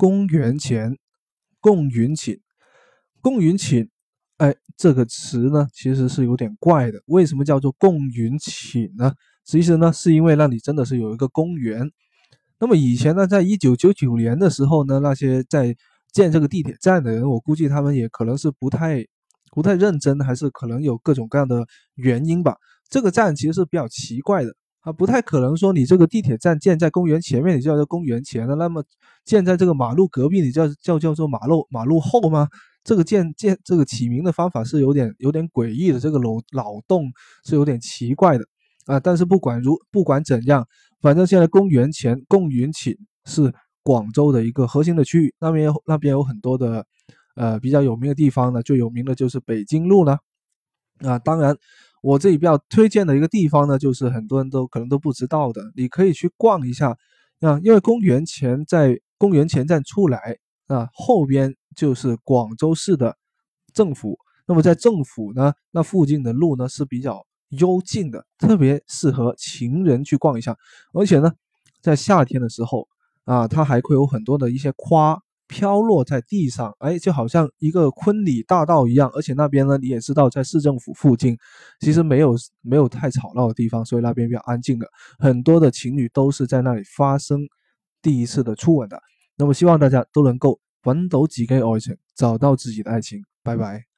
公元前，共云寝，共云寝，哎，这个词呢，其实是有点怪的。为什么叫做共云寝呢？其实呢，是因为那里真的是有一个公园。那么以前呢，在一九九九年的时候呢，那些在建这个地铁站的人，我估计他们也可能是不太不太认真，还是可能有各种各样的原因吧。这个站其实是比较奇怪的。啊，不太可能说你这个地铁站建在公园前面，你就叫做公园前的；那么建在这个马路隔壁，你叫叫叫做马路马路后吗？这个建建这个起名的方法是有点有点诡异的，这个脑脑洞是有点奇怪的啊。但是不管如不管怎样，反正现在公园前公园前是广州的一个核心的区域，那边有那边有很多的呃比较有名的地方呢，最有名的就是北京路呢啊，当然。我这里比较推荐的一个地方呢，就是很多人都可能都不知道的，你可以去逛一下啊。因为公园前在公园前站出来啊，后边就是广州市的政府。那么在政府呢，那附近的路呢是比较幽静的，特别适合情人去逛一下。而且呢，在夏天的时候啊，它还会有很多的一些花。飘落在地上，哎，就好像一个昆里大道一样。而且那边呢，你也知道，在市政府附近，其实没有没有太吵闹的地方，所以那边比较安静的。很多的情侣都是在那里发生第一次的初吻的。那么希望大家都能够揾到自己爱情，找到自己的爱情。拜拜。